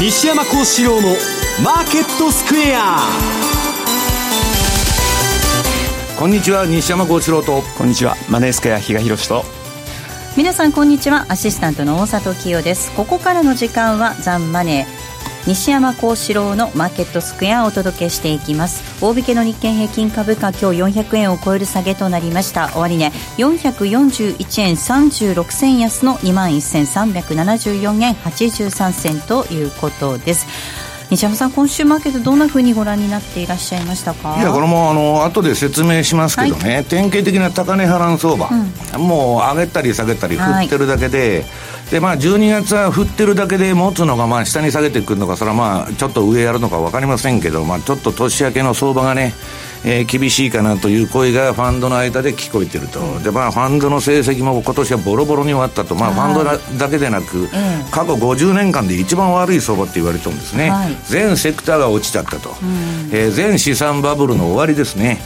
西山幸四郎のマーケットスクエア。こんにちは西山幸四郎と。こんにちはマネースクエア比嘉宏と。皆さんこんにちは。アシスタントの大里清です。ここからの時間はザンマネー西山幸四郎のマーケットスクエアをお届けしていきます。大引けの日経平均株価今日400円を超える下げとなりました。終値、ね、441円36銭安の2万1374円83銭ということです。西山さん、今週マーケット、どんなふうにご覧になっていらっしゃいましたか？いや、これもあの後で説明しますけどね、はい、典型的な高値波乱相場、うん、もう上げたり下げたり振ってるだけで、はいでまあ、12月は振ってるだけで持つのがまあ下に下げてくるのか、それはまあちょっと上やるのか分かりませんけど、まあ、ちょっと年明けの相場がね、えー、厳しいかなという声がファンドの間で聞こえてると、でまあ、ファンドの成績も今年はボロボロに終わったと、まあ、ファンドだけでなく、過去50年間で一番悪い相場って言われてるんですね、はい、全セクターが落ちちゃったと、えー、全資産バブルの終わりですね。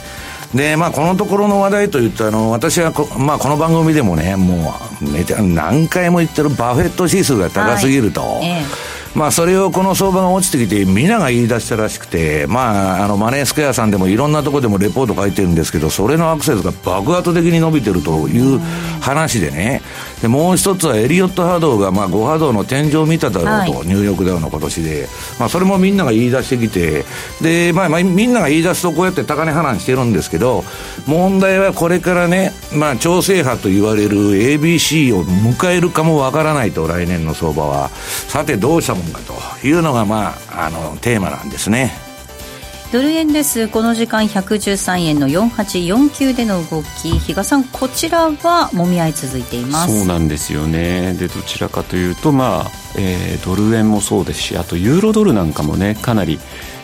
で、まあ、このところの話題といったあの、私はこ、まあ、この番組でもね、もう、めちゃ、何回も言ってるバフェット指数が高すぎると。はいええまあ、それをこの相場が落ちてきて、皆が言い出したらしくて、まあ、あのマネースクエアさんでもいろんなところでもレポート書いてるんですけど、それのアクセスが爆発的に伸びてるという話でね、でもう一つはエリオット波動がまあ5波動の天井を見ただろうと、はい、ニューヨークダウの今年で、まあ、それもみんなが言い出してきて、でまあ、まあ、みんなが言い出すとこうやって高値波乱してるんですけど、問題はこれからね、まあ、調整波と言われる ABC を迎えるかもわからないと、来年の相場は。さて、どうしたもんかというのが、まあ、あのテーマなんですね。ドル円です。この時間113円の4849での動き。比嘉さんこちらはもみ合い続いています。そうなんですよね。でどちらかというとまあ、えー、ドル円もそうですしあとユーロドルなんかもねかなり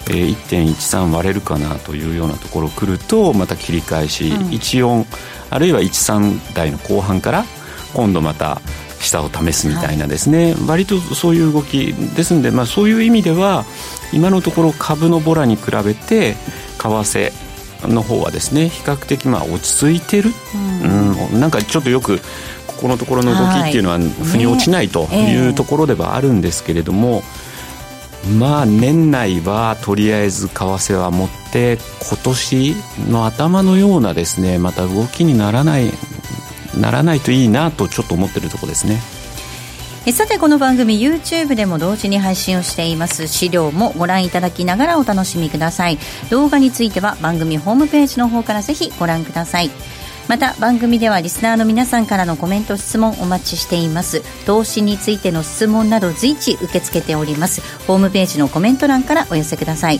えー、1.13割れるかなというようなところ来るとまた切り返し、うん、14あるいは13台の後半から今度また下を試すみたいなですね、はい、割とそういう動きですので、まあ、そういう意味では今のところ株のボラに比べて為替の方はですね比較的まあ落ち着いてる、うん、うん、なんかちょっとよくここのところの動きっていうのは腑に落ちないというところではあるんですけれども、まあ年内はとりあえず為替は持って今年の頭のようなですねまた動きにならないならないといいなとちょっと思ってるとこですね。えさてこの番組 YouTube でも同時に配信をしています。資料もご覧いただきながらお楽しみください。動画については番組ホームページの方からぜひご覧ください。また番組ではリスナーの皆さんからのコメント質問お待ちしています。投資についての質問など随時受け付けております。ホームページのコメント欄からお寄せください。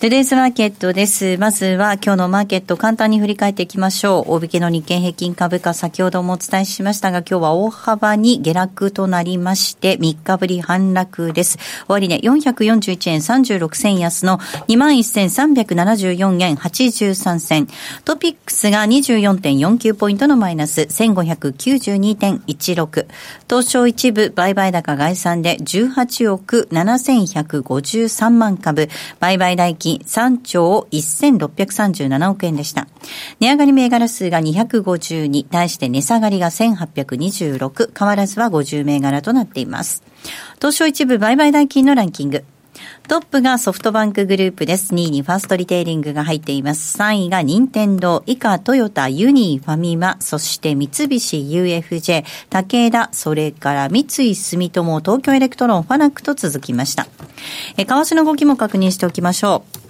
トゥデイズマーケットです。まずは今日のマーケット簡単に振り返っていきましょう。大引けの日経平均株価先ほどもお伝えしましたが今日は大幅に下落となりまして3日ぶり反落です。終値、ね、441円36銭安の21,374円83銭。トピックスが24.49ポイントのマイナス1592.16。東証一部売買高概算で18億7153万株。売買代金3兆1637億円でした。値上がり銘柄数が252、対して値下がりが1826、変わらずは50銘柄となっています。東証一部売買代金のランキング。トップがソフトバンクグループです。2位にファーストリテイリングが入っています。3位が任天堂、以下トヨタ、ユニー・ファミマ、そして三菱 UFJ、武田、それから三井住友、東京エレクトロン、ファナックと続きました。え、為替の動きも確認しておきましょう。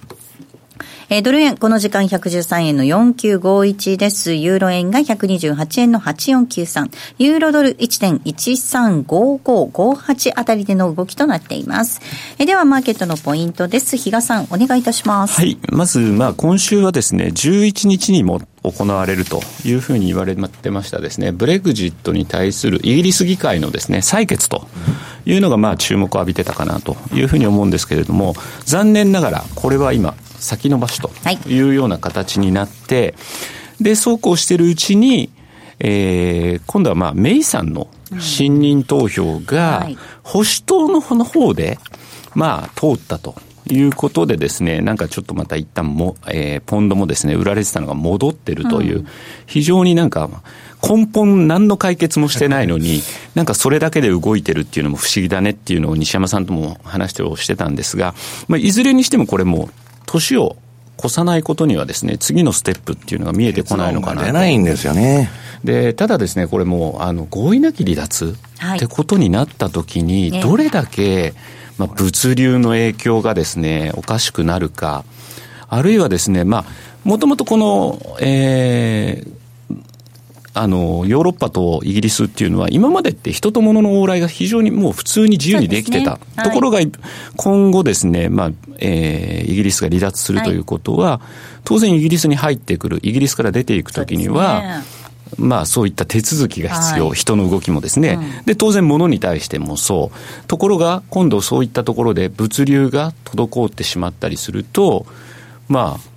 えー、ドル円、この時間113円の4951です。ユーロ円が128円の8493。ユーロドル1.135558あたりでの動きとなっています。えー、では、マーケットのポイントです。比嘉さん、お願いいたします。はい。まず、まあ、今週はですね、11日にも行われるというふうに言われてましたですね、ブレグジットに対するイギリス議会のですね、採決というのがまあ注目を浴びてたかなというふうに思うんですけれども、残念ながらこれは今、先延ばしとい。うような形になって、はい、で、そうこうしているうちに、えー、今度はまあ、メイさんの信任投票が、保守党の方で、まあ、通ったと。いうことでですね、なんかちょっとまた一旦も、えー、ポンドもですね、売られてたのが戻ってるという、うん、非常になんか、根本何の解決もしてないのに、なんかそれだけで動いてるっていうのも不思議だねっていうのを西山さんとも話をしてたんですが、まあ、いずれにしてもこれも年を越さないことにはですね、次のステップっていうのが見えてこないのかな出ないんですよね。で、ただですね、これもう、あの、合意なき離脱ってことになったときに、どれだけ、まあ、物流の影響がですね、おかしくなるか、あるいはですね、まあ、もともとこの、えー、あの、ヨーロッパとイギリスっていうのは、今までって人と物の往来が非常にもう普通に自由にできてた。ね。はい、ところが、今後ですね、まあ、えー、イギリスが離脱するということは、はい、当然イギリスに入ってくる、イギリスから出ていくときには、まあそういった手続きが必要、はい、人の動きもですね、うん、で、当然物に対してもそう。ところが、今度そういったところで物流が滞ってしまったりすると、まあ、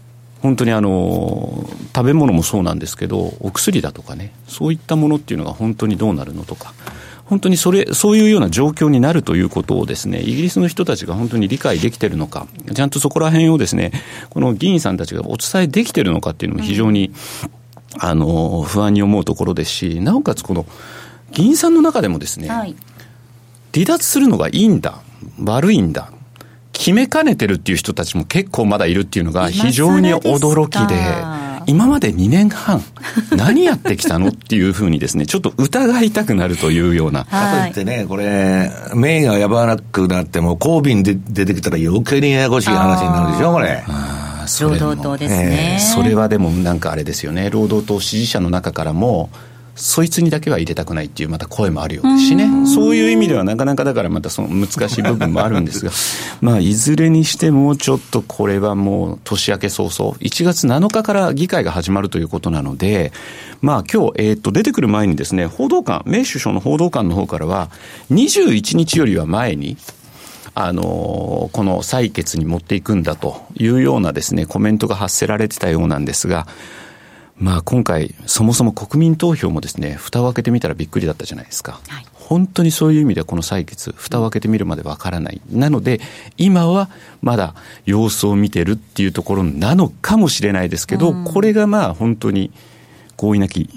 本当にあの食べ物もそうなんですけど、お薬だとかね、そういったものっていうのが本当にどうなるのとか、本当にそれ、そういうような状況になるということをですね、イギリスの人たちが本当に理解できてるのか、ちゃんとそこら辺をですね、この議員さんたちがお伝えできてるのかっていうのも非常に、うん、あの、不安に思うところですし、なおかつこの、議員さんの中でもですね、はい、離脱するのがいいんだ、悪いんだ、決めかねてるっていう人たちも結構まだいるっていうのが非常に驚きで、今まで2年半、何やってきたのっていうふうにですね、ちょっと疑いたくなるというような。かといってね、これ、名がやばなくなっても、公便で出てきたら余計にややこしい話になるでしょ、これ。労働党ですね、えー、それはでもなんかあれですよね、労働党支持者の中からも、そいつにだけは入れたくないっていうまた声もあるようですしね。そういう意味ではなかなかだからまたその難しい部分もあるんですが、まあいずれにしてもちょっとこれはもう年明け早々、1月7日から議会が始まるということなので、まあ今日、えっ、と出てくる前にですね、報道官、メイ首相の報道官の方からは、21日よりは前に、あのこの採決に持っていくんだというようなですね、コメントが発せられてたようなんですが、まあ、今回、そもそも国民投票もですね、蓋を開けてみたらびっくりだったじゃないですか。はい、本当にそういう意味ではこの採決、蓋を開けてみるまでわからない。なので、今はまだ様子を見てるっていうところなのかもしれないですけど、これがまあ本当に合意なき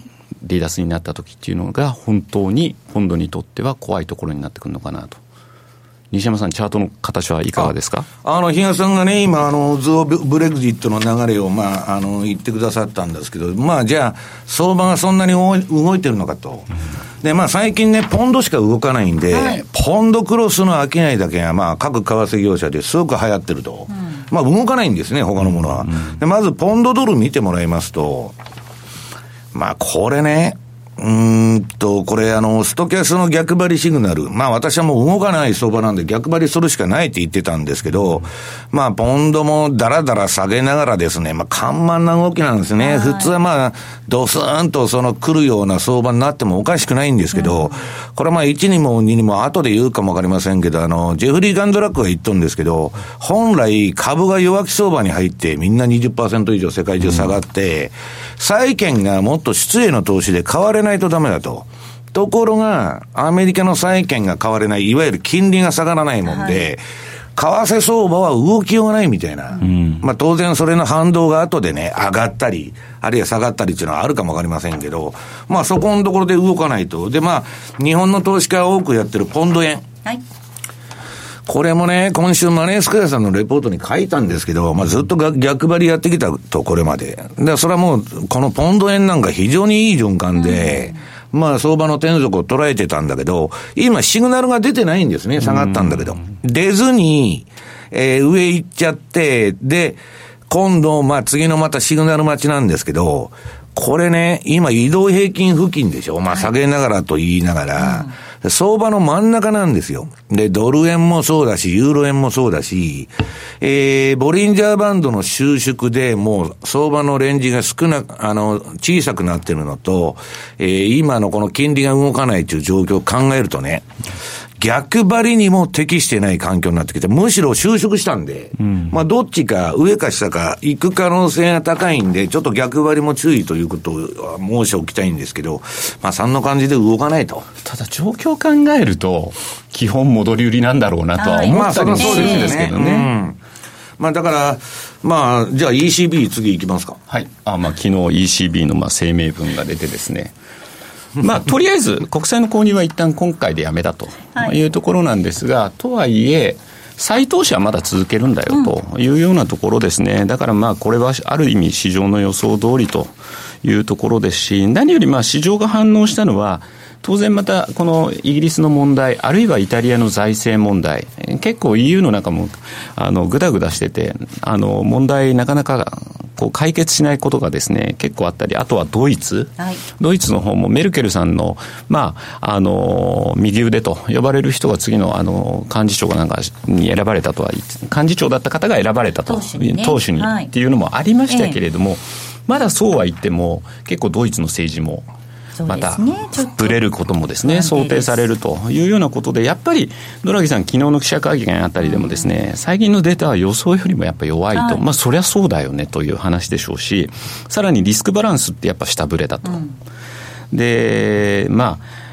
離脱になった時っていうのが本当に本土にとっては怖いところになってくるのかなと西山さん、チャートの形はいかがですか？あの、比嘉さんがね、今、あの、ズオブレグジットの流れを、まあ、あの、言ってくださったんですけど、まあ、じゃあ、相場がそんなに動いてるのかと。で、まあ、最近ね、ポンドしか動かないんで、はい、ポンドクロスの商いだけが、まあ、各為替業者ですごく流行ってると。うん、まあ、動かないんですね、他のものは。で、まず、ポンドドル見てもらいますと、まあ、これね、うんと、これ、あの、ストキャスの逆張りシグナル。まあ私はもう動かない相場なんで逆張りするしかないって言ってたんですけど、まあポンドもだらだら下げながらですね、まあ緩慢な動きなんですね。普通はまあ、ドスーンとその来るような相場になってもおかしくないんですけど、これはまあ1にも2にも後で言うかもわかりませんけど、あの、ジェフリー・ガンドラックが言っとるんですけど、本来株が弱気相場に入ってみんな20%以上世界中下がって、債券がもっと失礼の投資で買われないとダメだと。ところが、アメリカの債券が買われない、いわゆる金利が下がらないもんで、はい替相場は動きようがないみたいな。うん、まあ当然それの反動が後でね、上がったり、あるいは下がったりっていうのはあるかもわかりませんけど、まあそこのところで動かないと。でまあ、日本の投資家が多くやってるポンド円。はい。これもね、今週マネースクエアさんのレポートに書いたんですけど、まあずっと逆張りやってきたと、これまで。で、それはもう、このポンド円なんか非常にいい循環で、うんまあ相場の転属を捉えてたんだけど、今シグナルが出てないんですね、下がったんだけど。出ずに、えー、上行っちゃって、で、今度、まあ次のまたシグナル待ちなんですけど、これね、今移動平均付近でしょ。まあ下げながらと言いながら、相場の真ん中なんですよ。で、ドル円もそうだし、ユーロ円もそうだし、えー、ボリンジャーバンドの収縮でもう相場のレンジが少な、あの、小さくなってるのと、えー、今のこの金利が動かないという状況を考えるとね、逆張りにも適してない環境になってきて、むしろ収縮したんで、うん、まあどっちか上か下か行く可能性が高いんで、ちょっと逆張りも注意ということを申しておきたいんですけど、まあ3の感じで動かないと。ただ状況を考えると、基本戻り売りなんだろうなとは思ったりするんですけどね。まあまあだから、まあ、じゃあ ECB 次いきますか。はい。あまあ昨日 ECB のまあ声明文が出てですね、まあ、とりあえず国債の購入は一旦今回でやめだとい。うところなんですが、はい、とはいえ、再投資はまだ続けるんだよというようなところですね、だからまあこれはある意味、市場の予想通りというところですし、何よりまあ市場が反応したのは、当然またこのイギリスの問題、あるいはイタリアの財政問題、結構 EU の中もあのぐだぐだしてて、あの問題、なかなかこう解決しないことがですね結構あったり、あとはドイツ、はい、ドイツの方もメルケルさんの,、まあ、あの右腕と呼ばれる人が次のあの幹事長がなんかに選ばれたとは、幹事長だった方が選ばれたと、党首に,、ね、党首にっていうのもありましたけれども、ええ、まだそうは言っても、結構ドイツの政治も。またぶれることもですね想定されるというようなことでやっぱり野良木さん昨日の記者会見あたりでもですね最近のデータは予想よりもやっぱ弱いと、まあそりゃそうだよねという話でしょうしさらにリスクバランスってやっぱ下振れだと、でまあ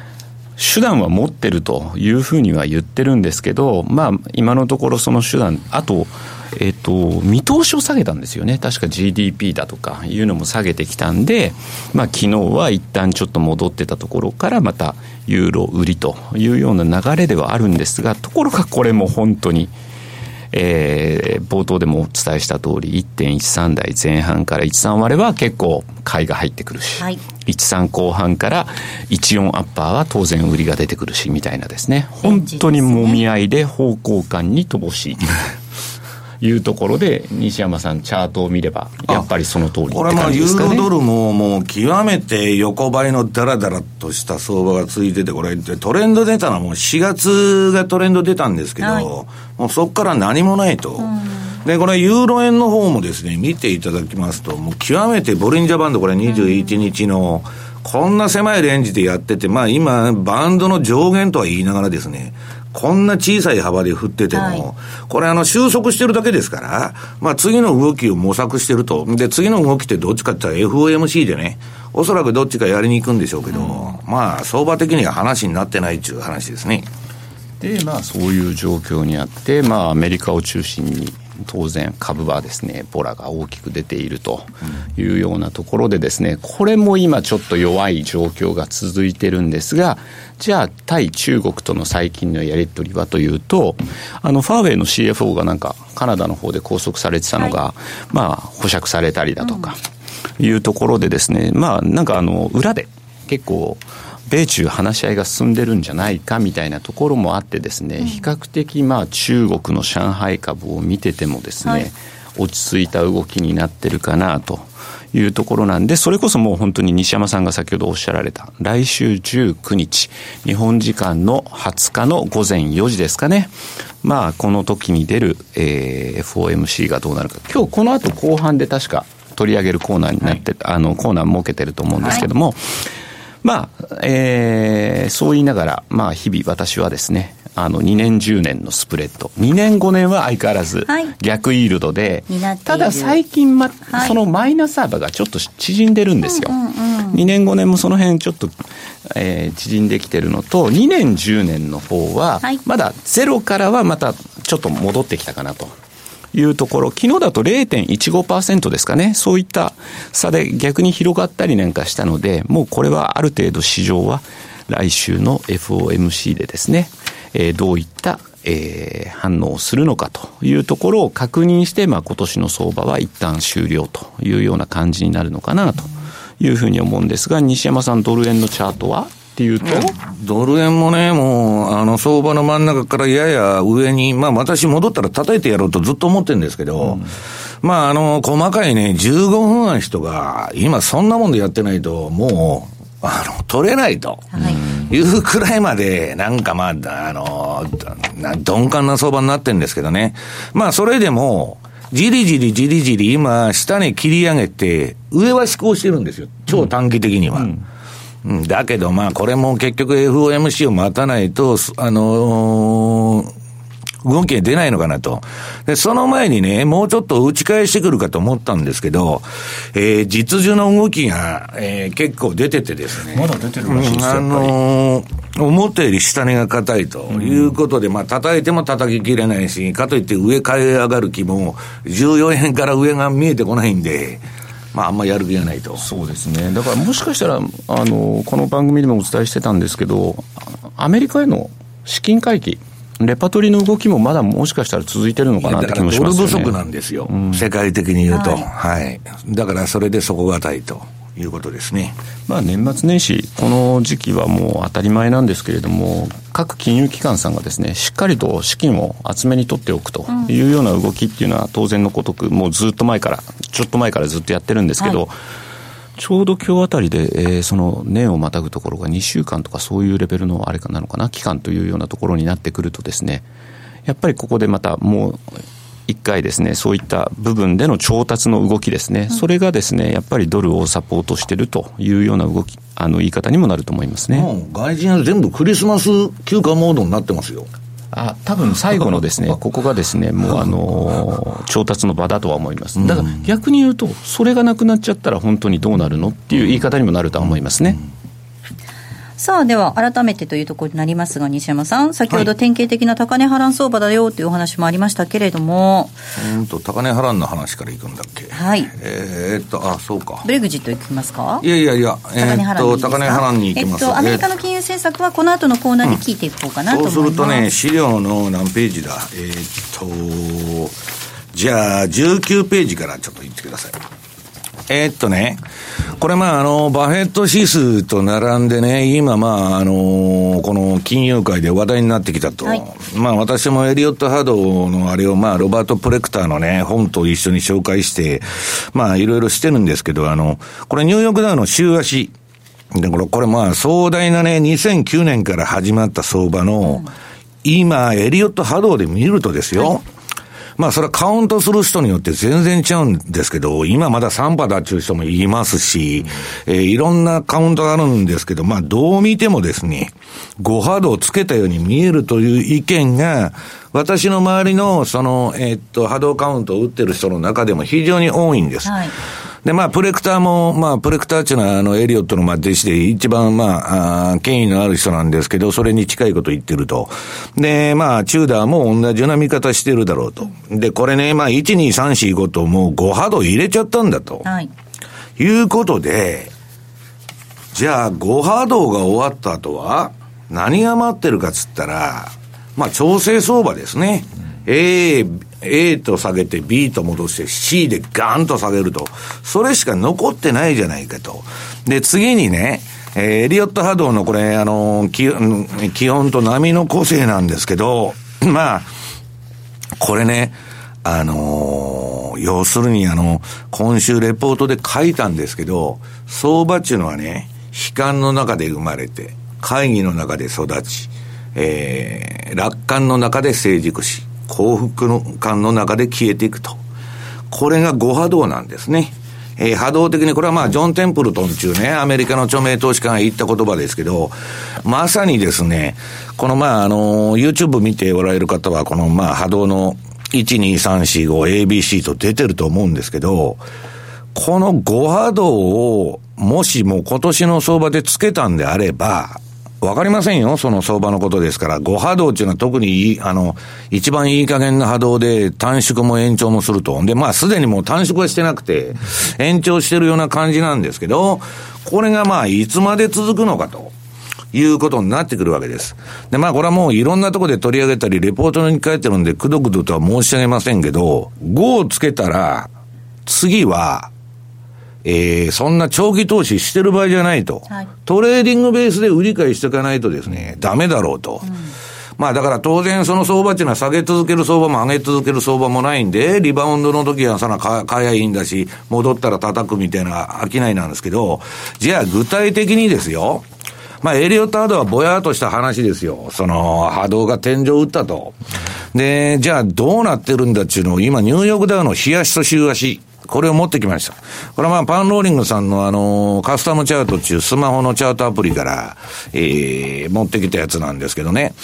手段は持ってるというふうには言ってるんですけど、まあ、今のところその手段、あと、えっと、見通しを下げたんですよね。確か GDP だとかいうのも下げてきたんで、まあ、昨日は一旦ちょっと戻ってたところからまたユーロ売りというような流れではあるんですが、ところがこれも本当に、えー、冒頭でもお伝えした通り、1.13台前半から13割は結構買いが入ってくるし、はい、13後半から14アッパーは当然売りが出てくるし、みたいなですね。本当にもみ合いで方向感に乏しい。いうところで、西山さん、チャートを見れば、やっぱりその通り、ね、これまあ、ユーロドルも、もう極めて横ばいのだらだらとした相場が続いてて、これ、トレンド出たのはもう4月がトレンド出たんですけど、はい、もうそこから何もないと。で、これ、ユーロ円の方もですね、見ていただきますと、もう極めてボリンジャーバンド、これ21日の、こんな狭いレンジでやってて、まあ今、バンドの上限とは言いながらですね、こんな小さい幅で振ってても、はい、これあの収束してるだけですから、まあ次の動きを模索してると。で、次の動きってどっちかって言ったら FOMC でね、おそらくどっちかやりに行くんでしょうけど、うん、まあ相場的には話になってないっていう話ですね。で、まあそういう状況にあって、まあアメリカを中心に当然株はですねボラが大きく出ているというようなところでですねこれも今ちょっと弱い状況が続いてるんですがじゃあ対中国との最近のやり取りはというとあのファーウェイの CFO がなんかカナダの方で拘束されてたのが、はい、まあ保釈されたりだとかいうところでですねまあなんかあの裏で結構米中話し合いが進んでるんじゃないかみたいなところもあってですね、比較的まあ中国の上海株を見ててもですね、はい、落ち着いた動きになってるかなというところなんで、それこそもう本当に西山さんが先ほどおっしゃられた、来週19日、日本時間の20日の午前4時ですかね。まあ、この時に出る、えー、FOMC がどうなるか。今日この後後半で確か取り上げるコーナーになって、はい、あの、コーナー設けてると思うんですけども、はいまあ、えー、そう言いながら、まあ、日々私はですね、あの、2年10年のスプレッド。2年5年は相変わらず逆イールドで、はい、ただ最近、ま、はい、そのマイナス幅がちょっと縮んでるんですよ。うんうんうん、2年5年もその辺ちょっと、えー、縮んできてるのと、2年10年の方は、まだゼロからはまたちょっと戻ってきたかなと。いいうところ、昨日だと0.15%ですかね、そういった差で逆に広がったりなんかしたので、もうこれはある程度市場は来週の FOMC でですね、えー、どういったえー、反応をするのかというところを確認して、まあ、今年の相場は一旦終了というような感じになるのかなというふうに思うんですが、西山さん、ドル円のチャートはっていうと、ドル円もね、もう、あの、相場の真ん中からやや上に、まあ、私戻ったら叩いてやろうとずっと思ってるんですけど、うん、まあ、あの、細かいね、15分足とか、今そんなもんでやってないと、もう、あの、取れないと。いうくらいまで、なんかまあ、あの、鈍感な相場になってるんですけどね。まあ、それでも、じりじりじりじり今、下に切り上げて、上は思考してるんですよ。超短期的には。うんうん、だけど、まあ、これも結局 FOMC を待たないと、あのー、動きが出ないのかなと。で、その前にね、もうちょっと打ち返してくるかと思ったんですけど、えー、実需の動きが、えー、結構出ててですね。まだ出てるらしいです、あのー、思ったより下値が硬いということで、うん、まあ、叩いても叩ききれないし、かといって上買い上がる気も、14円から上が見えてこないんで、まあ、あんまやる気がないと。そうですね。だからもしかしたら、あの、この番組でもお伝えしてたんですけど、アメリカへの資金回帰、レパトリーの動きもまだもしかしたら続いてるのかなって気もしますよね。ドル不足なんですよ、うん、世界的に言うと、はい、はい。だからそれで底堅いと。いうことですね。まあ年末年始、この時期はもう当たり前なんですけれども、各金融機関さんがですね、しっかりと資金を厚めに取っておくというような動きっていうのは当然のごとく、もうずっと前から、ちょっと前からずっとやってるんですけど、はいちょうど今日あたりで、えー、その年をまたぐところが2週間とかそういうレベルのあれかなのかな、期間というようなところになってくるとですね、やっぱりここでまたもう一回ですね、そういった部分での調達の動きですね、うん、それがですね、やっぱりドルをサポートしてるというような動き、あの言い方にもなると思いますね。もう外人は全部クリスマス休暇モードになってますよ。あ多分最後のですね、ここがですね、もうあの 調達の場だとは思います。だから逆に言うと、それがなくなっちゃったら本当にどうなるのっていう言い方にもなるとは思いますね。さあ、では改めてというところになりますが、西山さん、先ほど典型的な高値波乱相場だよというお話もありましたけれども、うんと、高値波乱の話からいくんだっけ？はい。えー、っと、あ、そうか。ブレグジットいきますか？いやいやいや、えー、っと、高値波乱にいきます。えっと、アメリカの金融政策はこの後のコーナーで聞いていこうかなと思います。うん、そうするとね、資料の何ページだ？えー、っと、じゃあ、19ページからちょっと言ってください。えー、っとね、これまあ、あの、バフェット指数と並んでね、今まあ、あの、この金融界で話題になってきたと。はい、まあ、私もエリオット・ハドのあれを、まあ、ロバート・プレクターのね、本と一緒に紹介して、まあ、いろいろしてるんですけど、あの、これニューヨークダウの週足。で、これ、これまあ、壮大なね、2009年から始まった相場の、うん、今、エリオット・ハドで見るとですよ、はいまあそれはカウントする人によって全然違うんですけど、今まだ3波だっていう人もいますし、えー、いろんなカウントがあるんですけど、まあどう見てもですね、5波動をつけたように見えるという意見が、私の周りの、その、えー、っと、波動カウントを打ってる人の中でも非常に多いんです。はいで、まあ、プレクターも、まあ、プレクターっていうのは、あの、エリオットの、まあ、弟子で一番、まあ、あ権威のある人なんですけど、それに近いこと言ってると。で、まあ、チューダーも同じような見方してるだろうと。で、これね、まあ、1、2、3、4、5と、もう5波動入れちゃったんだと。はい。いうことで、じゃあ、5波動が終わった後は、何が待ってるかっつったら、まあ、調整相場ですね。A、A と下げて B と戻して C でガーンと下げると。それしか残ってないじゃないかと。で、次にね、えー、エリオット波動のこれ、あの、気気温と波の個性なんですけど、まあ、これね、あのー、要するにあの、今週レポートで書いたんですけど、相場っていうのはね、悲観の中で生まれて、会議の中で育ち、えー、楽観の中で成熟し、幸福感の中で消えていくと。これが五波動なんですね。えー、波動的に、これはまあ、ジョン・テンプルトンっていうね、アメリカの著名投資家が言った言葉ですけど、まさにですね、このまあ、あの、YouTube 見ておられる方は、このまあ、波動の12345 ABC と出てると思うんですけど、この5波動を、もしも今年の相場でつけたんであれば、わかりませんよ、その相場のことですから。5波動っていうのは特にいい、あの、一番いい加減な波動で短縮も延長もすると。で、まあすでにもう短縮はしてなくて、延長してるような感じなんですけど、これがまあいつまで続くのかと。いうことになってくるわけです。で、まあこれはもういろんなとこで取り上げたり、レポートに書いてるんで、くどくどとは申し上げませんけど、5をつけたら、次は、えー、そんな長期投資してる場合じゃないと。はい、トレーディングベースで売り買いしていかないとですね、ダメだろうと。うん、まあだから当然その相場っていうのは下げ続ける相場も上げ続ける相場もないんで、リバウンドの時はその買いはいいんだし、戻ったら叩くみたいな商いなんですけど、じゃあ具体的にですよ、まあ、エリオット波動はぼやっとした話ですよ。その、波動が天井打ったと。で、じゃあどうなってるんだっていうのを今、ニューヨークダウの日足と週足。これを持ってきました。これはまあ、パンローリングさんのあの、カスタムチャートっていうスマホのチャートアプリから、えー、持ってきたやつなんですけどね。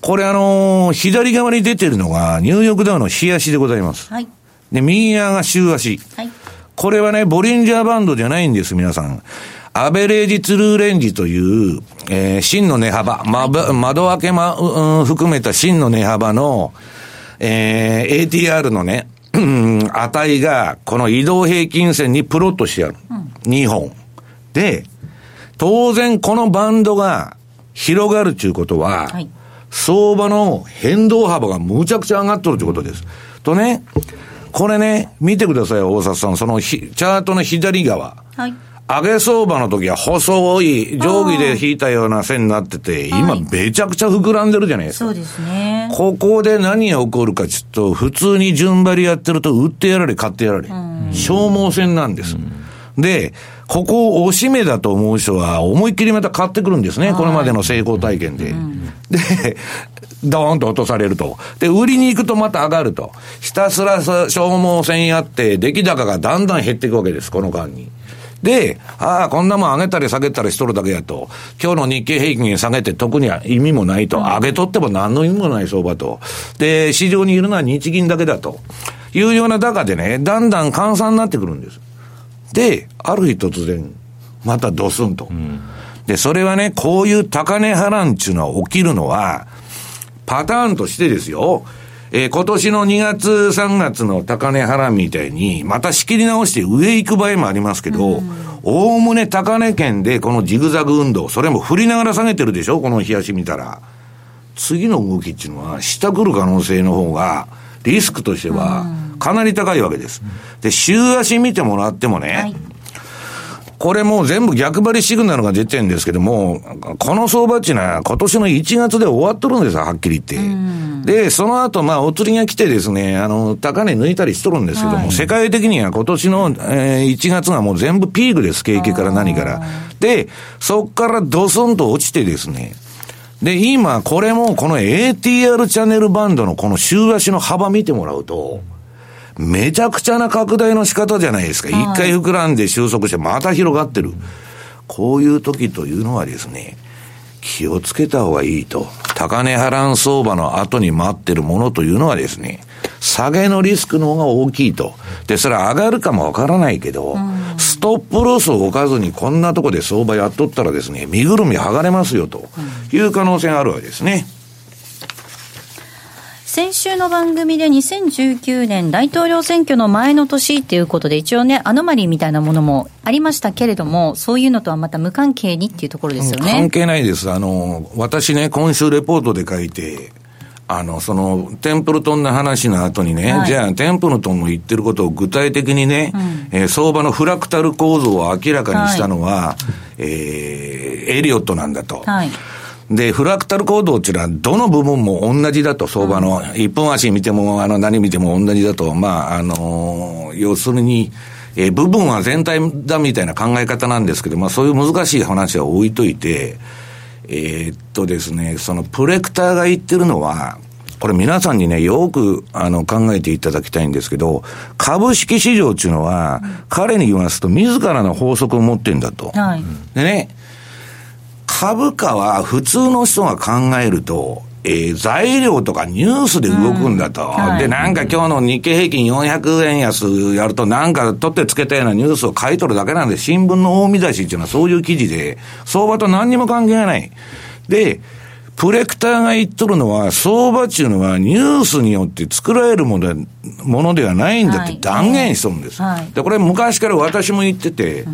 これあのー、左側に出てるのが、ニューヨークダウの日足でございます。はい。で、右側が週足。はい。これはね、ボリンジャーバンドじゃないんです、皆さん。アベレージツルーレンジという、えー、真の値幅、ま、窓開けま、うん、含めた真の値幅の、えー、ATR のね、値が、この移動平均線にプロットしてある。うん、2本。で、当然このバンドが広がるということは、はい、相場の変動幅がむちゃくちゃ上がっとるということです。とね、これね、見てください、大里さん。そのチャートの左側。はい。上げ相場の時は細い、定規で引いたような線になってて、今めちゃくちゃ膨らんでるじゃないですか。そうですね。ここで何が起こるかちょっと、普通に順張りやってると、売ってやられ、買ってやられ。消耗戦なんです。で、ここを押し目だと思う人は、思いっきりまた買ってくるんですね。これまでの成功体験で。で、ドーンと落とされると。で、売りに行くとまた上がると。ひたすら消耗戦やって、出来高がだんだん減っていくわけです、この間に。で、ああ、こんなもん上げたり下げたりしとるだけやと。今日の日経平均下げて特には意味もないと。上げとっても何の意味もない相場と。で、市場にいるのは日銀だけだと。いうような中でね、だんだん換算になってくるんです。で、ある日突然、またドスンと。うん、で、それはね、こういう高値波乱っていうのは起きるのは、パターンとしてですよ、えー、今年の2月、3月の高値波乱みたいに、また仕切り直して上行く場合もありますけど、おおむね高値圏でこのジグザグ運動、それも振りながら下げてるでしょ？この冷やし見たら。次の動きっていうのは、下来る可能性の方が、リスクとしては、かなり高いわけです。で、週足見てもらってもね、はいこれもう全部逆張りシグナルが出てるんですけども、この相場っていうのは今年の1月で終わっとるんですよ、はっきり言って。で、その後、まあ、お釣りが来てですね、あの、高値抜いたりしとるんですけども、はい、世界的には今年の、えー、1月がもう全部ピークです、景気から何から。で、そっからドスンと落ちてですね、で、今、これもこの ATR チャンネルバンドのこの週足の幅見てもらうと、めちゃくちゃな拡大の仕方じゃないですか。一、はい、回膨らんで収束してまた広がってる。こういう時というのはですね、気をつけた方がいいと。高値波乱相場の後に待ってるものというのはですね、下げのリスクの方が大きいと。で、それは上がるかもわからないけど、ストップロスを置かずにこんなとこで相場やっとったらですね、身ぐるみ剥がれますよという可能性があるわけですね。先週の番組で2019年大統領選挙の前の年っていうことで一応ね、アノマリーみたいなものもありましたけれども、そういうのとはまた無関係にっていうところですよね。関係ないです。あの、私ね、今週レポートで書いて、あの、その、テンプルトンの話の後にね、はい、じゃあ、テンプルトンの言ってることを具体的にね、うん、えー、相場のフラクタル構造を明らかにしたのは、はい、えー、エリオットなんだと。はいで、フラクタル行動っていうのは、どの部分も同じだと、相場の、一本足見ても、あの、何見ても同じだと、まあ、あの、要するに、えー、部分は全体だみたいな考え方なんですけど、まあ、そういう難しい話は置いといて、えー、っとですね、そのプレクターが言ってるのは、これ皆さんにね、よく、あの、考えていただきたいんですけど、株式市場っていうのは、うん、彼に言いますと、自らの法則を持ってんだと。はい、でね、株価は普通の人が考えると、えー、材料とかニュースで動くんだと、うんはい、で、なんか今日の日経平均400円安やると、なんか取ってつけたようなニュースを買い取るだけなんで、新聞の大見出しっていうのはそういう記事で、相場と何にも関係がない。で、プレクターが言っとるのは、相場っていうのはニュースによって作られるものでものではないんだって断言しとるんです。はい、で、これ昔から私も言ってて、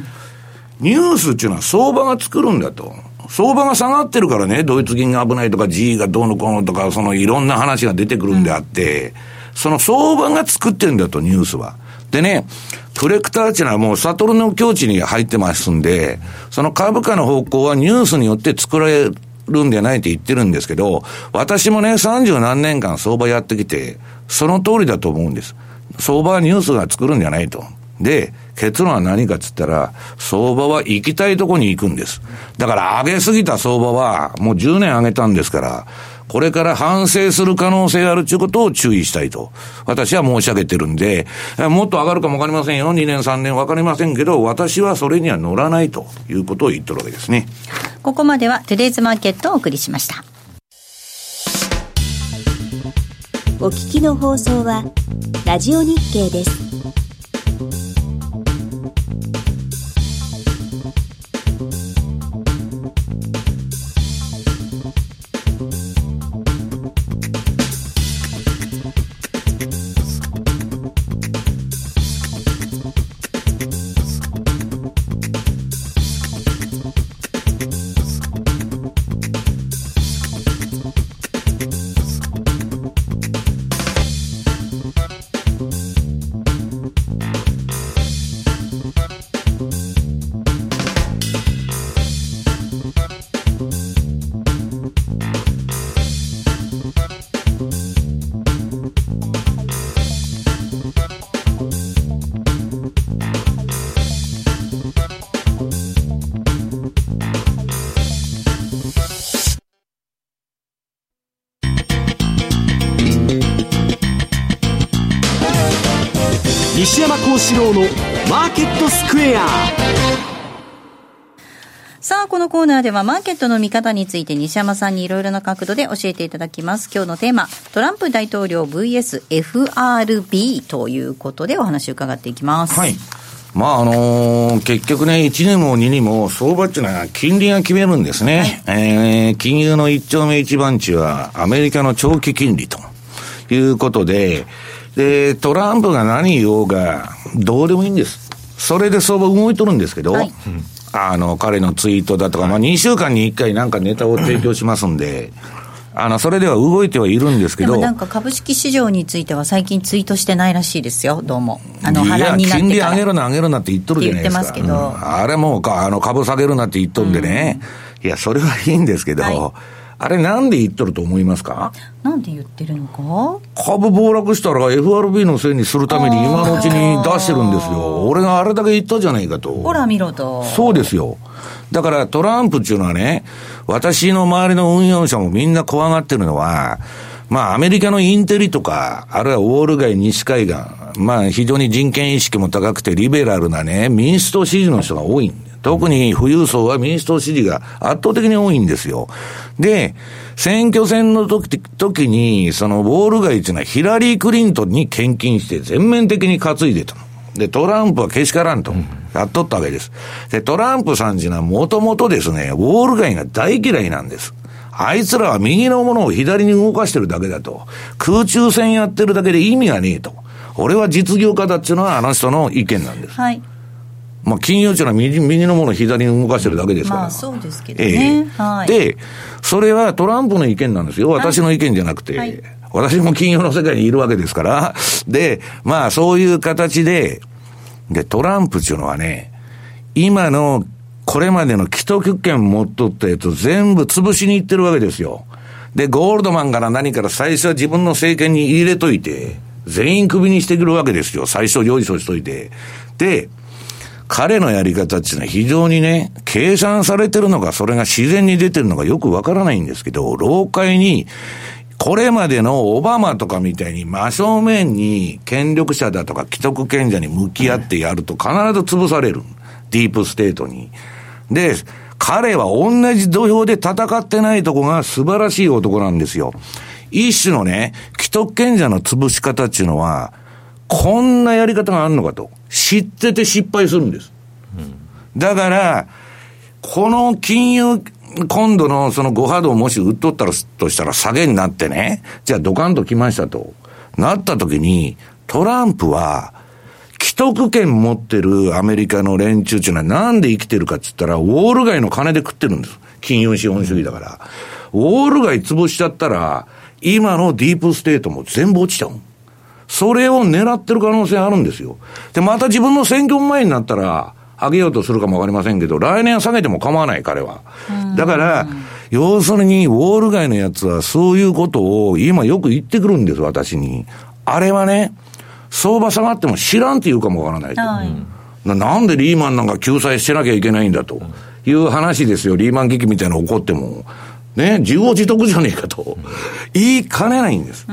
ニュースっていうのは相場が作るんだと。相場が下がってるからね、ドイツ銀が危ないとか G がどうのこうのとか、そのいろんな話が出てくるんであって、うん、その相場が作ってるんだと、ニュースは。でね、プレクターっていうのはもうサトルの境地に入ってますんで、その株価の方向はニュースによって作られるんじゃないって言ってるんですけど、私もね、三十何年間相場やってきて、その通りだと思うんです。相場はニュースが作るんじゃないと。で、結論は何かっつったら、相場は行きたいとこに行くんです。だから上げすぎた相場は、もう10年上げたんですから、これから反省する可能性があるということを注意したいと、私は申し上げてるんで、もっと上がるかもわかりませんよ。2年、3年わかりませんけど、私はそれには乗らないということを言ってるわけですね。ここまではトゥデイズマーケットをお送りしました。お聞きの放送は、ラジオ日経です。四郎のマーケットスクエアさあ、このコーナーではマーケットの見方について西山さんにいろいろな角度で教えていただきます。今日のテーマ、トランプ大統領 VSFRB ということでお話を伺っていきます。はい。まああのー、結局ね、1年も2にも相場っていうのは金利が決めるんですね。はい、えー、金融の一丁目一番地はアメリカの長期金利ということで、で、トランプが何言おうが、どうでもいいんです。それで相場動いとるんですけど、はい、あの、彼のツイートだとか、まあ2週間に1回なんかネタを提供しますんで、あの、それでは動いてはいるんですけど。なんか株式市場については最近ツイートしてないらしいですよ、どうも。あの、波乱になって金利上げるな上げるなって言っとるじゃないですか。言ってますけど。うん、あれもか、あの、株下げるなって言っとるんでね。うん、いや、それはいいんですけど、はいあれなんで言っとると思いますか？なんで言ってるのか？株暴落したら FRB のせいにするために今のうちに出してるんですよ。俺があれだけ言ったじゃないかと。ほら見ろと。そうですよ。だからトランプっていうのはね、私の周りの運用者もみんな怖がってるのは、まあアメリカのインテリとか、あるいはウォール街西海岸、まあ非常に人権意識も高くてリベラルなね、民主党支持の人が多いん特に富裕層は民主党支持が圧倒的に多いんですよ。で、選挙戦の時時に、そのウォール街っていうのはヒラリー・クリントンに献金して全面的に担いでたの。で、トランプはけしからんと、やっとったわけです。で、トランプさんっていうのはもともとですね、ウォール街が大嫌いなんです。あいつらは右のものを左に動かしてるだけだと。空中戦やってるだけで意味がねえと。俺は実業家だっていうのはあの人の意見なんです。はい。まあ、金融庁は右右のものを左に動かしてるだけですから。まあ、そうですけどね。えはい、で、それはトランプの意見なんですよ。私の意見じゃなくて。はい、私も金融の世界にいるわけですから。で、まあ、そういう形で、で、トランプっていうのはね、今の、これまでの既得権持っとったやつ全部潰しに行ってるわけですよ。で、ゴールドマンから何から最初は自分の政権に入れといて、全員クビにしてくるわけですよ。最初用意しといて。で、彼のやり方っていうのは非常にね、計算されてるのか、それが自然に出てるのかよくわからないんですけど、老会に、これまでのオバマとかみたいに真正面に権力者だとか既得権者に向き合ってやると必ず潰される。ディープステートに。で、彼は同じ土俵で戦ってないとこが素晴らしい男なんですよ。一種のね、既得権者の潰し方っていうのは、こんなやり方があるのかと。知ってて失敗するんです。だから、この金融、今度のその5波動もし売っとったらとしたら下げになってね、じゃあドカンと来ましたと。なった時に、トランプは、既得権持ってるアメリカの連中っていうのはなんで生きてるかって言ったら、ウォール街の金で食ってるんです。金融資本主義だから。ウォール街潰しちゃったら、今のディープステートも全部落ちちゃう。それを狙ってる可能性あるんですよ。で、また自分の選挙前になったら、上げようとするかもわかりませんけど、来年下げても構わない、彼は。だから、要するに、ウォール街のやつはそういうことを今よく言ってくるんです、私に。あれはね、相場下がっても知らんって言うかもわからないと。はい、ななんでリーマンなんか救済してなきゃいけないんだという話ですよ。リーマン危機みたいなの起こっても。ね、自業自得じゃねえかと。言いかねないんです。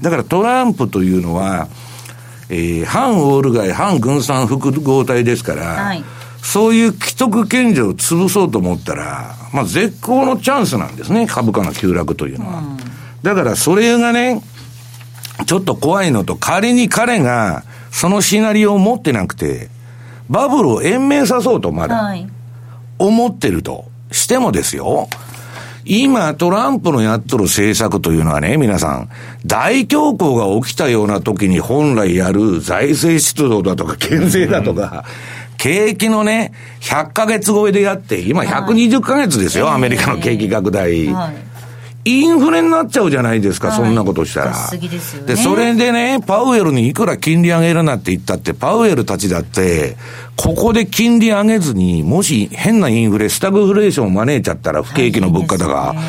だからトランプというのは、えー、反オール街、反軍産複合体ですから、はい、そういう既得権者を潰そうと思ったら、まあ絶好のチャンスなんですね、株価の急落というのは。うん、だからそれがね、ちょっと怖いのと、仮に彼がそのシナリオを持ってなくて、バブルを延命さそうとまだ、思ってるとしてもですよ、今、トランプのやっとる政策というのはね、皆さん、大恐慌が起きたような時に本来やる財政出動だとか、減税だとか、景気のね、100ヶ月超えでやって、今120ヶ月ですよ、アメリカの景気拡大。はいインフレになっちゃうじゃないですか、はい、そんなことしたら。で、ね、それでね、パウエルにいくら金利上げるなって言ったって、パウエルたちだって、ここで金利上げずに、もし変なインフレ、スタグフレーションを招いちゃったら、不景気の物価高、ね、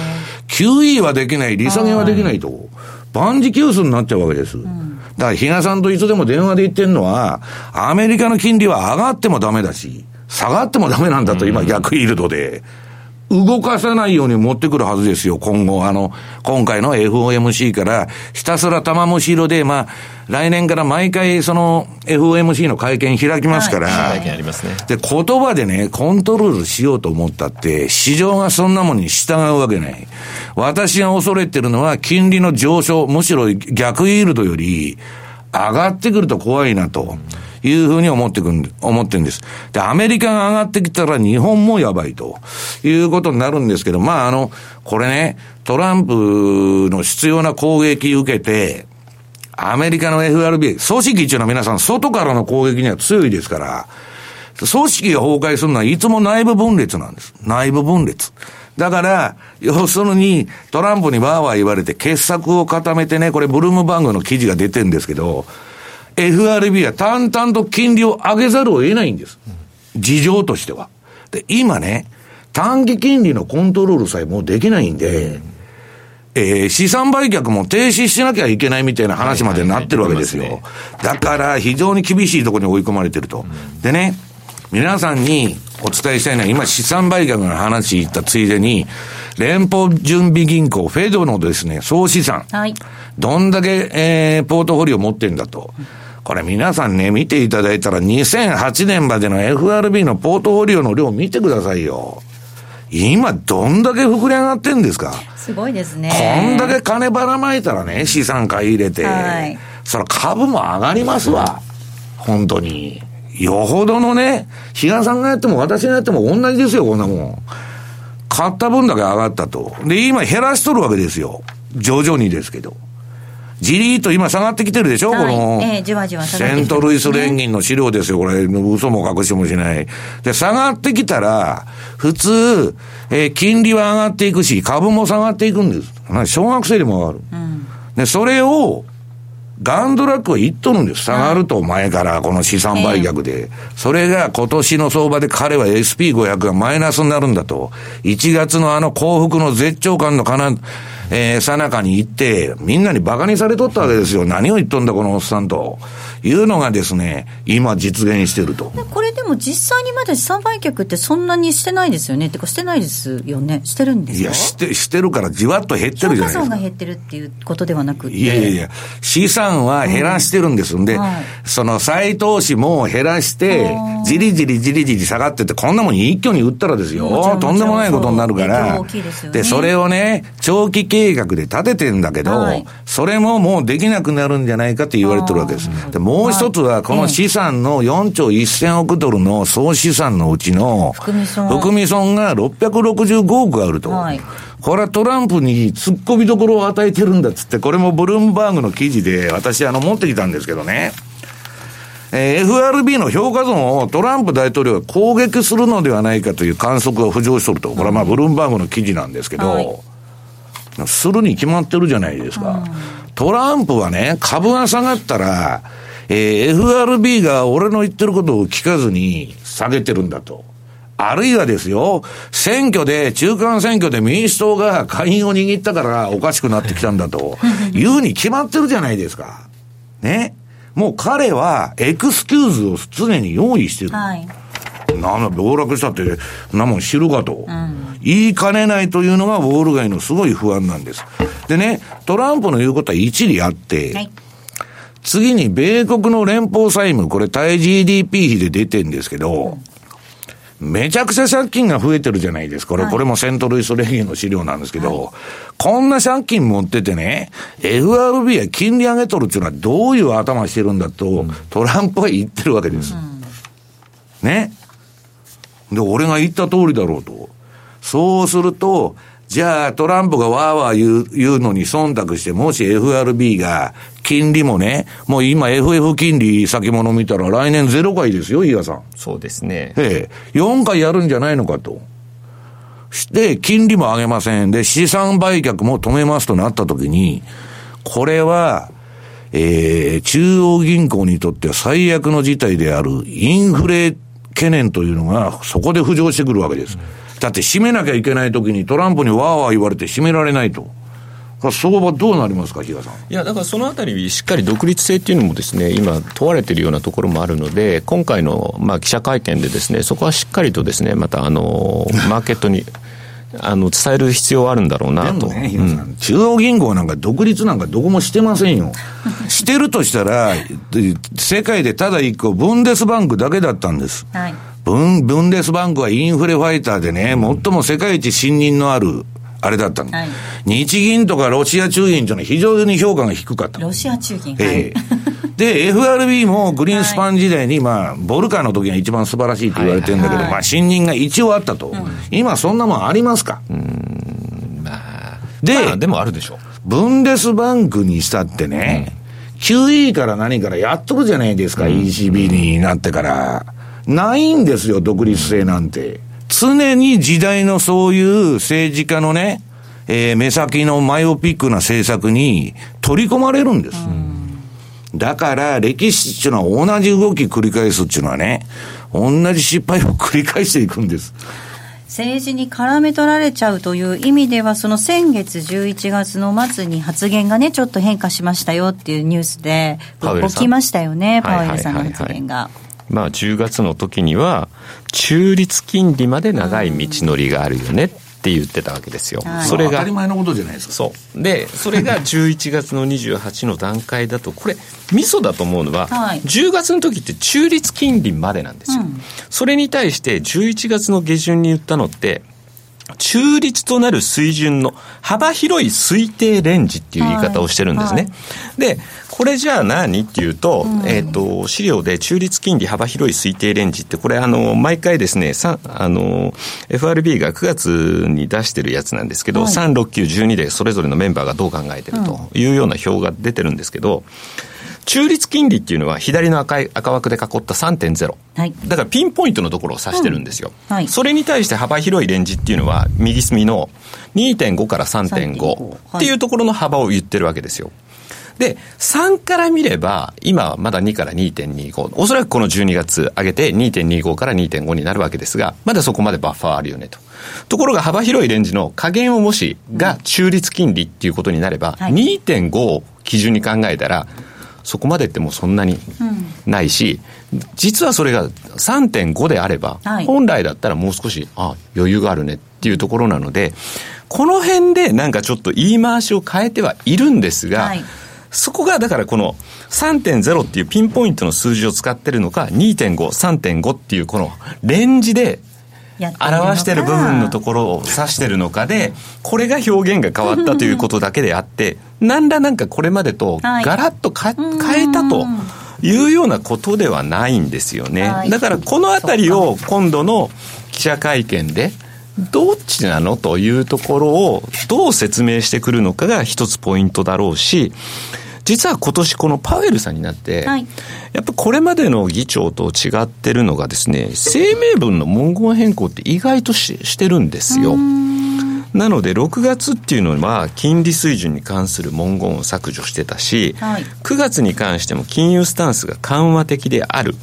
QE はできない、利下げはできないと、万事休すになっちゃうわけです。うん、だから、比嘉さんといつでも電話で言ってるのは、アメリカの金利は上がってもダメだし、下がってもダメなんだと、今逆イールドで。動かさないように持ってくるはずですよ、今後。あの、今回の FOMC から、ひたすら玉虫色で、まあ、来年から毎回、その、FOMC の会見開きますから、はい、会見ありますね。で、言葉でね、コントロールしようと思ったって、市場がそんなものに従うわけない。私が恐れてるのは、金利の上昇、むしろ逆イールドより、上がってくると怖いなと。うんいうふうに思ってくん、思ってんです。で、アメリカが上がってきたら日本もやばいということになるんですけど、まあ、あの、これね、トランプの必要な攻撃受けて、アメリカの FRB、組織っていうのは皆さん外からの攻撃には強いですから、組織が崩壊するのはいつも内部分裂なんです。内部分裂。だから、要するに、トランプにバーバー言われて、傑作を固めてね、これブルームバングの記事が出てるんですけど、FRB は淡々と金利を上げざるを得ないんです。事情としては。で、今ね、短期金利のコントロールさえもうできないんで、えー、資産売却も停止しなきゃいけないみたいな話までなってるわけですよ。だから非常に厳しいところに追い込まれてると。でね、皆さんにお伝えしたいのは、今資産売却の話言ったついでに、連邦準備銀行、フェドのですね、総資産。はい。どんだけ、えー、ポートフォリオ持ってんだと。これ皆さんね、見ていただいたら2008年までの FRB のポートフォリオの量見てくださいよ。今どんだけ膨れ上がってんですか？すごいですね。こんだけ金ばらまいたらね、資産買い入れて、はい、そら株も上がりますわ。本当に。よほどのね、比嘉さんがやっても私がやっても同じですよ、こんなもん。買った分だけ上がったと。で、今減らしとるわけですよ。徐々にですけど。じりーと今下がってきてるでしょ、はい、この、えー、じわじわセントルイス連銀の資料ですよ、これ、嘘も隠しもしない。で、下がってきたら、普通、えー、金利は上がっていくし、株も下がっていくんです。小学生でも上がる。うん、で、それを、ガンドラックは言っとるんです。下がると前からこの資産売却で。それが今年の相場で彼は SP500 がマイナスになるんだと。1月のあの幸福の絶頂感のかな、えー、さなかに行って、みんなに馬鹿にされとったわけですよ。何を言っとんだ、このおっさんと。いうのがですね、今実現してると。これででも実際にまだ資産売却ってそんなにしてないですよね？ってかしてないですよね？してるんですいや、して、してるからじわっと減ってるじゃないですか。が減ってるっていうことではなくて。いやいやいや、資産は減らしてるんですんで、うんはい、その再投資も減らして、じりじりじりじり下がってて、こんなもん一挙に売ったらですよ、とんでもないことになるから、で、それをね、長期計画で立ててんだけど、はい、それももうできなくなるんじゃないかって言われてるわけです。で、もう一つは、この資産の4兆1000億ドルの総資産のうちの、含み損が665億あると。はいこれはトランプに突っ込みどころを与えてるんだっつって、これもブルームバーグの記事で私あの持ってきたんですけどね。えー、FRB の評価損をトランプ大統領が攻撃するのではないかという観測が浮上しとると。これはまあブルームバーグの記事なんですけど、はい、するに決まってるじゃないですか。トランプはね、株が下がったら、えー、FRB が俺の言ってることを聞かずに下げてるんだと。あるいはですよ、選挙で、中間選挙で民主党が下院を握ったからおかしくなってきたんだと、いうに決まってるじゃないですか。ね。もう彼はエクスキューズを常に用意してる。はい。なんだ、暴落したって、なもん知るかと、うん、言いかねないというのがウォール街のすごい不安なんです。でね、トランプの言うことは一理あって、はい、次に米国の連邦債務、これ対 GDP 比で出てんですけど、うんめちゃくちゃ借金が増えてるじゃないですか。これ、はい、これもセントルイスレギの資料なんですけど、はい、こんな借金持っててね、FRB は金利上げとるっていうのはどういう頭してるんだと、うん、トランプは言ってるわけです。うん、ね。で、俺が言った通りだろうと。そうすると、じゃあトランプがわーわー言う言うのに忖度して、もし FRB が金利もね、もう今 FF 金利先物見たら来年ゼロ回ですよ、伊賀さん。そうですね。ええ。4回やるんじゃないのかと。して、金利も上げません。で、資産売却も止めますとなったときに、これは、えー、中央銀行にとっては最悪の事態であるインフレ懸念というのがそこで浮上してくるわけです。だって閉めなきゃいけないときにトランプにわーわー言われて閉められないと。相場どうなりますか、比嘉さん。いや、だからそのあたり、しっかり独立性っていうのもですね、今問われているようなところもあるので、今回の、まあ、記者会見でですね、そこはしっかりとですね、また、あの、マーケットに、あの、伝える必要はあるんだろうなと。ね、うん、中央銀行なんか独立なんかどこもしてませんよ。してるとしたら、世界でただ一個、ブンデスバンクだけだったんです。はいブン、ブンデスバンクはインフレファイターでね、最も世界一信任のある、あれだったの、はい、日銀とかロシア中銀というのは非常に評価が低かった。ロシア中銀、ええ。で、FRB もグリーンスパン時代に、まあ、ボルカーの時が一番素晴らしいと言われてるんだけど、まあ、信任が一応あったと。うん、今、そんなもんありますか？うん。まあ、で、まあ、でもあるでしょう。ブンデスバンクにしたってね、うん、QE から何からやっとるじゃないですか、うん、ECB になってから。ないんですよ、独立性なんて。常に時代のそういう政治家のね、えー、目先のマイオピックな政策に取り込まれるんです。だから、歴史っていうのは同じ動き繰り返すっていうのはね、同じ失敗を繰り返していくんです。政治に絡め取られちゃうという意味では、その先月11月の末に発言がね、ちょっと変化しましたよっていうニュースで、起きましたよね、パウエルさんの発言が。はいはいはいはいまあ、10月の時には、中立金利まで長い道のりがあるよねって言ってたわけですよ。それが。当たり前のことじゃないですか。そう。で、それが11月の28の段階だと、これ、ミソだと思うのは、はい、10月の時って中立金利までなんですよ。うん、それに対して11月の下旬に言ったのって、中立となる水準の幅広い推定レンジっていう言い方をしてるんですね。はいはい、で、これじゃあ何っていうと、うん、えっ、ー、と、資料で中立金利幅広い推定レンジって、これあの、毎回ですね、さあの、FRB が9月に出してるやつなんですけど、はい、3、6、9、12でそれぞれのメンバーがどう考えてるというような表が出てるんですけど、うん中立金利っていうのは左の赤い赤枠で囲った3.0、はい、だからピンポイントのところを指してるんですよ、うん。はい、それに対して幅広いレンジっていうのは右隅の2.5から3.5っていうところの幅を言ってるわけですよで、3から見れば、今はまだ2から2.25。おそらくこの12月上げて2.25から2.5になるわけですが、まだそこまでバッファーあるよねと。ところが幅広いレンジの加減をもしが中立金利っていうことになれば、2.5を基準に考えたら、そこまでってもうそんなにないし、実はそれが3.5であれば、はい、本来だったらもう少し、あ、余裕があるねっていうところなので、この辺でなんかちょっと言い回しを変えてはいるんですが、はい、そこがだからこの3.0っていうピンポイントの数字を使ってるのか、2.5、3.5っていうこのレンジで表してる部分のところを指してるのかで、これが表現が変わったということだけであって、何らなんかこれまでとガラッとか、変えたと。いうようなことではないんですよね。だからこのあたりを今度の記者会見で、どっちなのというところをどう説明してくるのかが一つポイントだろうし、実は今年このパウエルさんになって、はい、やっぱこれまでの議長と違ってるのがですね、声明文の文言変更って意外とししてるんですよ。なので、6月っていうのは、金利水準に関する文言を削除してたし、はい、9月に関しても金融スタンスが緩和的である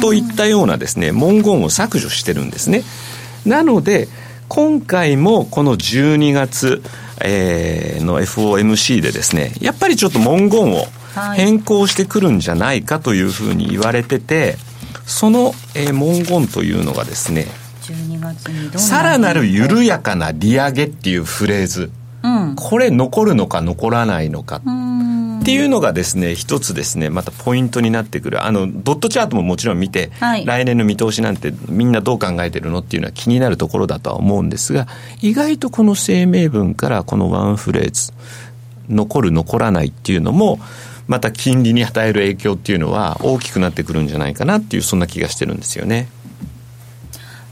といったようなですね、文言を削除してるんですね。なので、今回もこの12月、えー、の FOMC でですね、やっぱりちょっと文言を変更してくるんじゃないかというふうに言われてて、その、えー、文言というのがですね、さらなる緩やかな利上げっていうフレーズ、うん、これ残るのか残らないのか。っていうのがですね、一つですね、またポイントになってくる。あの、ドットチャートももちろん見て、はい、来年の見通しなんてみんなどう考えてるのっていうのは気になるところだとは思うんですが、意外とこの声明文からこのワンフレーズ、残る残らないっていうのも、また金利に与える影響っていうのは大きくなってくるんじゃないかなっていう、そんな気がしてるんですよね。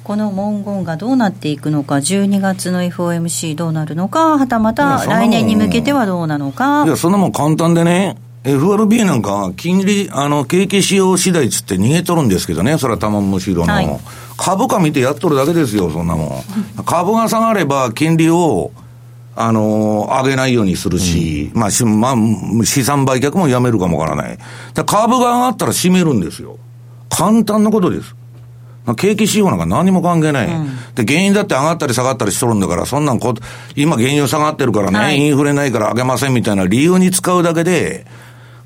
この文言がどうなっていくのか、12月の FOMC どうなるのか、はたまた来年に向けてはどうなのか。いや、そんなもん簡単でね、FRB なんか、金利、あの、景気仕様次第つって逃げとるんですけどね、それは玉むしろの、はい、株価見てやっとるだけですよ、そんなもん。株が下がれば、金利を、あの上げないようにするし、うん、まあ、し、まあ、資産売却もやめるかもわからない。株が上がったら閉めるんですよ。簡単なことです。景気指標なんか何も関係ない、うん、で、原因だって上がったり下がったりしとるんだから、そんなんこ、今原油下がってるからね、はい、インフレないから上げませんみたいな理由に使うだけで、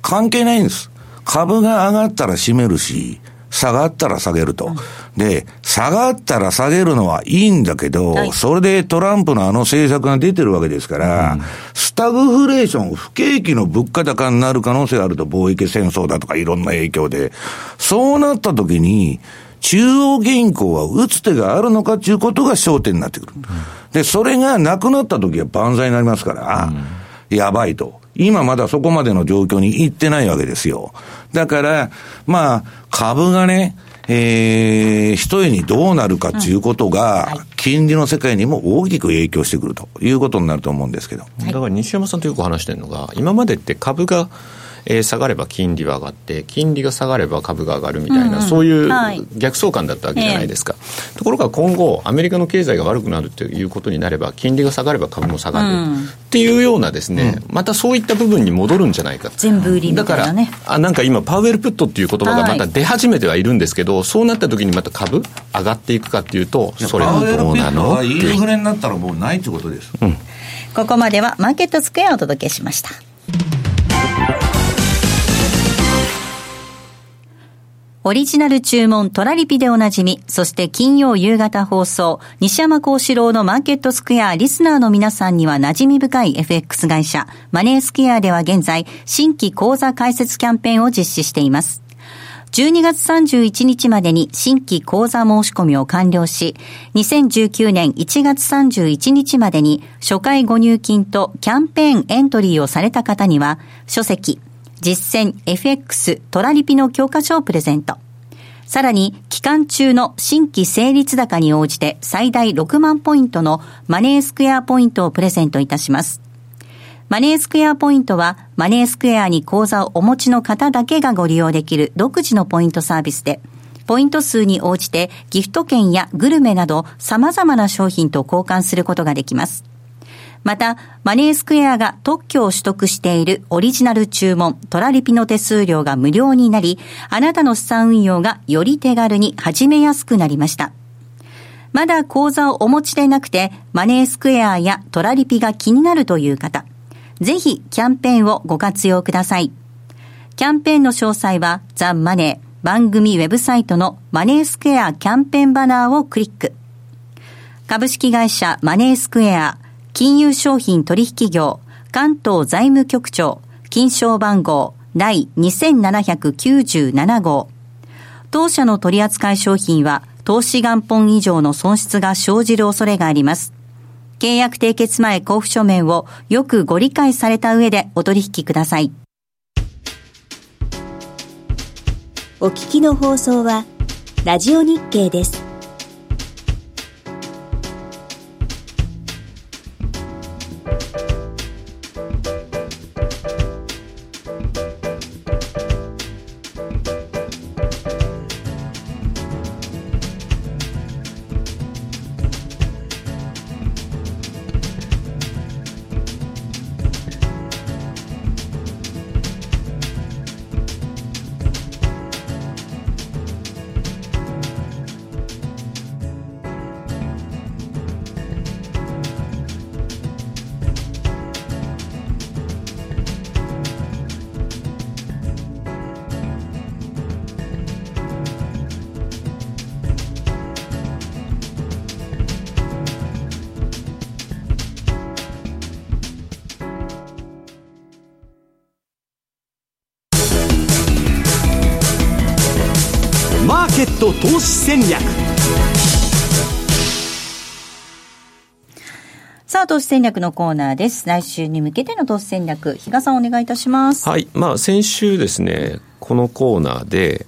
関係ないんです。株が上がったら閉めるし、下がったら下げると。で、下がったら下げるのはいいんだけど、はい、それでトランプのあの政策が出てるわけですから、うん、スタグフレーション、不景気の物価高になる可能性があると、貿易戦争だとかいろんな影響で、そうなった時に、中央銀行は打つ手があるのかということが焦点になってくる。で、それがなくなった時は万歳になりますから、うん、やばいと。今まだそこまでの状況に行ってないわけですよ。だから、まあ、株がね、えー、一重にどうなるかということが、金利の世界にも大きく影響してくるということになると思うんですけど。だから西山さんとよく話してるのが、今までって株が、えー、下がれば金利は上がって金利が下がれば株が上がるみたいな、うん、そういう逆相関だったわけじゃないですか、ところが今後アメリカの経済が悪くなるということになれば金利が下がれば株も下がる、うん、っていうようなですね、またそういった部分に戻るんじゃないか全部売りみたいな、ね、だからあなんか今パウエルプットっていう言葉がまた出始めてはいるんですけど、はい、そうなった時にまた株上がっていくかっていうとそれはどうなの？インフレになったらもうないってことです、うん、ここまではマーケットスクエアをお届けしましたオリジナル注文トラリピでおなじみ、そして金曜夕方放送、西山幸四郎のマーケットスクエアリスナーの皆さんには馴染み深い FX 会社、マネースクエアでは現在、新規講座開設キャンペーンを実施しています。12月31日までに新規講座申し込みを完了し、2019年1月31日までに初回ご入金とキャンペーンエントリーをされた方には、書籍、実践 FX トラリピの教科書をプレゼント。さらに、期間中の新規成立高に応じて最大6万ポイントのマネースクエアポイントをプレゼントいたします。マネースクエアポイントは、マネースクエアに口座をお持ちの方だけがご利用できる独自のポイントサービスで、ポイント数に応じてギフト券やグルメなど様々な商品と交換することができます。また、マネースクエアが特許を取得しているオリジナル注文、トラリピの手数料が無料になり、あなたの資産運用がより手軽に始めやすくなりました。まだ口座をお持ちでなくて、マネースクエアやトラリピが気になるという方、ぜひキャンペーンをご活用ください。キャンペーンの詳細は、ザ・マネー、番組ウェブサイトのマネースクエアキャンペーンバナーをクリック。株式会社マネースクエア金融商品取引業関東財務局長金賞番号第2797号当社の取扱い商品は投資元本以上の損失が生じる恐れがあります。契約締結前交付書面をよくご理解された上でお取引ください。お聞きの放送は、ラジオ日経です。戦略さあ、投資戦略のコーナーです。来週に向けての投資戦略、比嘉さんお願いいたします。はい。まあ、先週ですね、このコーナーで、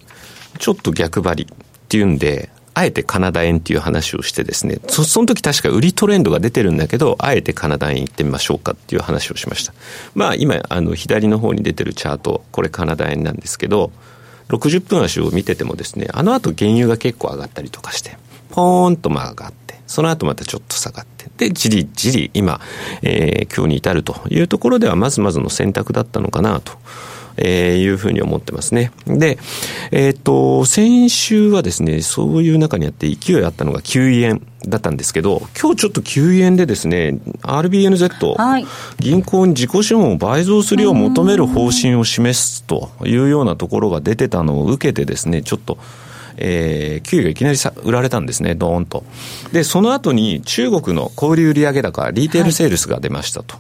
ちょっと逆張りっていうんで、あえてカナダ円っていう話をしてですね、そその時確か売りトレンドが出てるんだけど、あえてカナダ円行ってみましょうかっていう話をしました。まあ今、あの、左の方に出てるチャート、これカナダ円なんですけど、60分足を見ててもですね、あの後原油が結構上がったりとかして、ポーンとまあ上がって、その後またちょっと下がって、で、じりじり今、えー、今日に至るというところでは、まずまずの選択だったのかなと。えー、いうふうに思ってますね。で、えっ、と、先週はですね、そういう中にあって勢いあったのが9円だったんですけど、今日ちょっと9円でですね、RBNZ、はい、銀行に自己資本を倍増するよう求める方針を示すというようなところが出てたのを受けてですね、ちょっと、えー、給与がいきなりさ売られたんですね、どーんと。で、その後に中国の小売売上高、リーテールセールスが出ましたと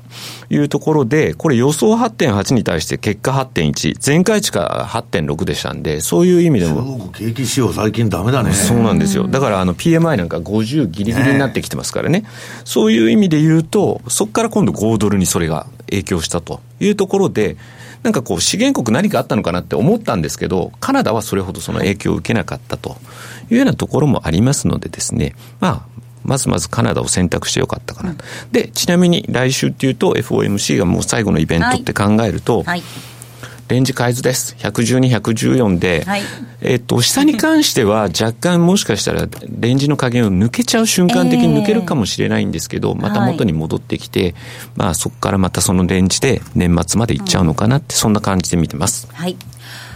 いうところで、はい、これ予想8.8に対して結果8.1、前回値が8.6でしたんで、そういう意味でも。中国景気指標最近ダメだね。そうなんですよ。だからあの PMI なんか50ギリギリになってきてますからね。ねそういう意味で言うと、そこから今度5ドルにそれが影響したというところで、なんかこう、資源国何かあったのかなって思ったんですけど、カナダはそれほどその影響を受けなかったというようなところもありますのでですね、まあ、まずまずカナダを選択してよかったかな。うん、で、ちなみに来週っていうと FOMC がもう最後のイベントって考えると、はい。はい。レンジ改図です。112、114で、はい、えっと、下に関しては 若干もしかしたらレンジの加減を抜けちゃう瞬間的に抜けるかもしれないんですけど、えー、また元に戻ってきて、はい、まあそこからまたそのレンジで年末までいっちゃうのかなって、うん、そんな感じで見てます。はい。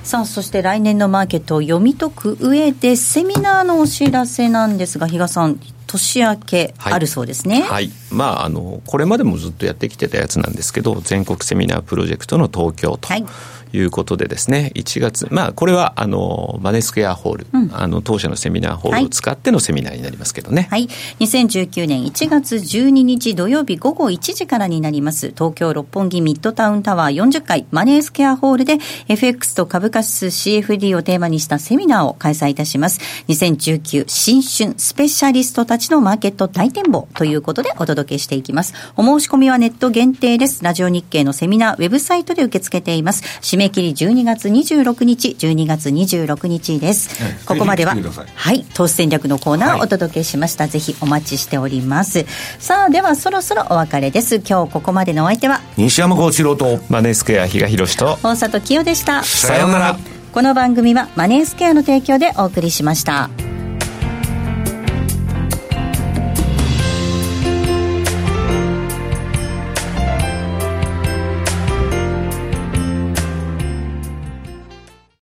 さあ、そして来年のマーケットを読み解く上で、セミナーのお知らせなんですが、比嘉さん、年明けあるそうですね、はい、はい、まあ、あのこれまでもずっとやってきてたやつなんですけど全国セミナープロジェクトの東京と、はいいうことでですね、1月、まあ、これは、あの、マネースクエアホール、うん、あの、当社のセミナーホールを使ってのセミナーになりますけどね。はい。2019年1月12日土曜日午後1時からになります、東京六本木ミッドタウンタワー40階マネースクエアホールで FX と株価指数 CFD をテーマにしたセミナーを開催いたします。2019新春スペシャリストたちのマーケット大展望ということでお届けしていきます。お申し込みはネット限定です。ラジオ日経のセミナーウェブサイトで受け付けています。締め切り12月26日、12月26日です。はい、ここまでは、はい、投資戦略のコーナーをお届けしました。はい、ぜひお待ちしております。さあ、ではそろそろお別れです。今日ここまでのお相手は、西山幸四郎と、マネースクエア比嘉宏と、大里清でした。さようなら。この番組はマネースクエアの提供でお送りしました。